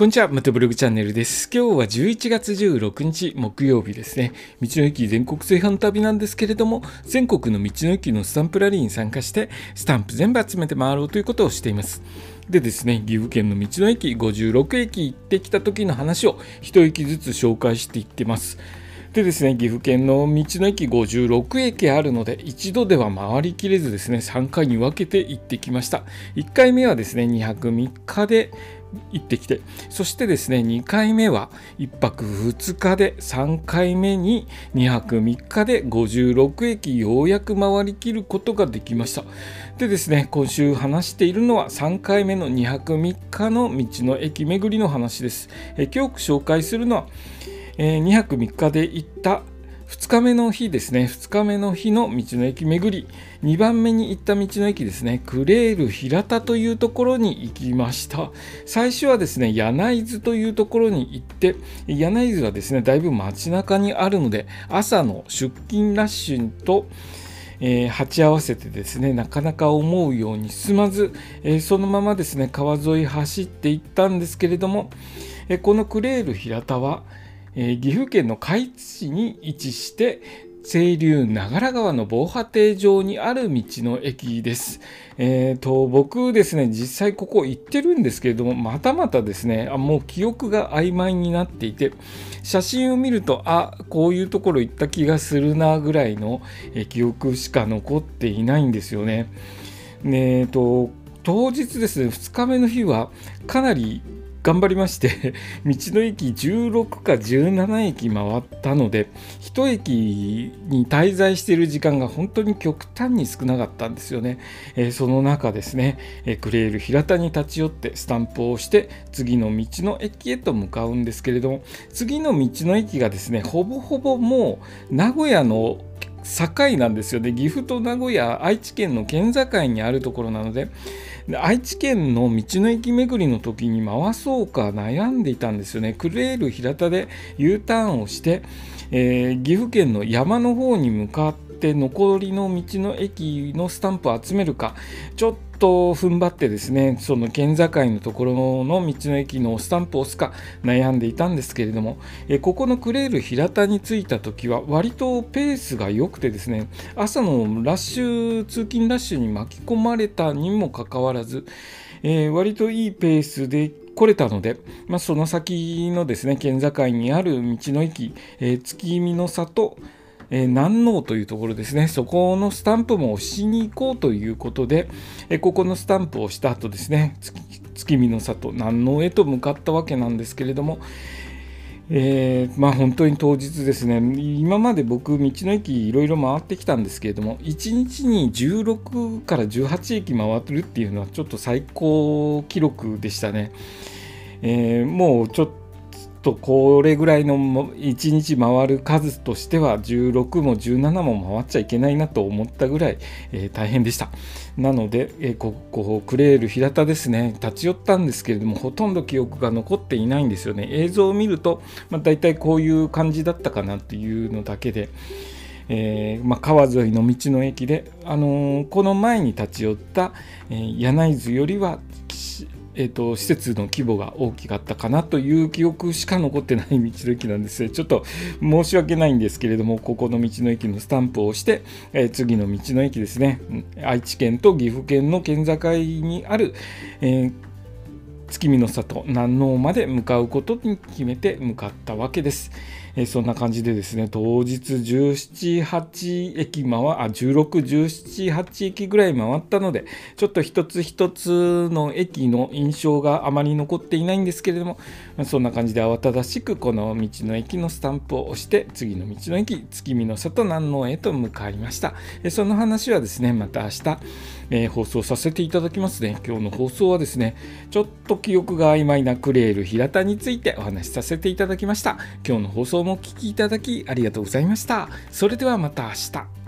こんにちは、またブログチャンネルです。今日は11月16日木曜日ですね。道の駅全国炊飯旅なんですけれども、全国の道の駅のスタンプラリーに参加して、スタンプ全部集めて回ろうということをしています。でですね、岐阜県の道の駅56駅行ってきた時の話を一駅ずつ紹介していってます。でですね、岐阜県の道の駅56駅あるので、一度では回りきれずですね、3回に分けて行ってきました。1回目はですね、2泊3日で行ってきて。そしてですね2回目は1泊2日で3回目に2泊3日で56駅ようやく回りきることができました。でですね今週話しているのは3回目の2泊3日の道の駅巡りの話です。え今日紹介するのは、えー、2泊3日で行った2日目の日ですね、2日目の日の道の駅巡り、2番目に行った道の駅ですね、クレール平田というところに行きました。最初はですね、柳津というところに行って、柳津はですね、だいぶ街中にあるので、朝の出勤ラッシュと、えー、鉢合わせてですねなかなか思うように進まず、えー、そのままですね川沿い走っていったんですけれども、えー、このクレール平田は、えー、岐阜県の海津市に位置して清流長良川の防波堤上にある道の駅です。えーと、僕ですね、実際ここ行ってるんですけれども、またまたですね、あもう記憶が曖昧になっていて、写真を見ると、あこういうところ行った気がするなぐらいの、記憶しか残っていないんですよね。えと当日ですね、2日目の日はかなり頑張りまして 道の駅16か17駅回ったので1駅に滞在している時間が本当に極端に少なかったんですよね、えー、その中ですね、えー、クレール平田に立ち寄ってスタンプを押して次の道の駅へと向かうんですけれども次の道の駅がですねほぼほぼもう名古屋の境なんですよ。で岐阜と名古屋愛知県の県境にあるところなので愛知県の道の駅巡りの時に回そうか悩んでいたんですよね。クレール平田で U ターンをして、えー、岐阜県の山の方に向かって残りの道の駅のスタンプを集めるか。ちょっとと踏ん張ってですねその県境のところの道の駅のスタンプを押すか悩んでいたんですけれどもえここのクレール平田に着いた時は割とペースが良くてですね朝のラッシュ通勤ラッシュに巻き込まれたにもかかわらず、えー、割といいペースで来れたので、まあ、その先のですね県境にある道の駅、えー、月見の里えー、南能というところですね、そこのスタンプも押しに行こうということで、えー、ここのスタンプをした後ですね、月見の里、南能へと向かったわけなんですけれども、えー、まあ本当に当日ですね、今まで僕、道の駅いろいろ回ってきたんですけれども、1日に16から18駅回ってるっていうのはちょっと最高記録でしたね。えー、もうちょっとこれぐらいの1日回る数としては16も17も回っちゃいけないなと思ったぐらい、えー、大変でした。なので、えー、ここクレール平田ですね立ち寄ったんですけれどもほとんど記憶が残っていないんですよね。映像を見ると、まあ、大体こういう感じだったかなっていうのだけで。えーまあ、川沿いの道の駅で、あのー、この前に立ち寄った、えー、柳津よりはえーと、施設の規模が大きかったかなという記憶しか残ってない道の駅なんですちょっと申し訳ないんですけれどもここの道の駅のスタンプを押して、えー、次の道の駅ですね愛知県と岐阜県の県境にある、えー、月見の里南能まで向かうことに決めて向かったわけです。えー、そんな感じでですね、当日17、8駅回、あ、16、17、8駅ぐらい回ったので、ちょっと一つ一つの駅の印象があまり残っていないんですけれども、ま、そんな感じで慌ただしくこの道の駅のスタンプを押して、次の道の駅、月見の里南能へと向かいました。えその話はですね、また明日、えー、放送させていただきますね。今日の放送はですね、ちょっと記憶が曖昧なクレール平田についてお話しさせていただきました。今日の放送もお聴きいただきありがとうございました。それではまた明日。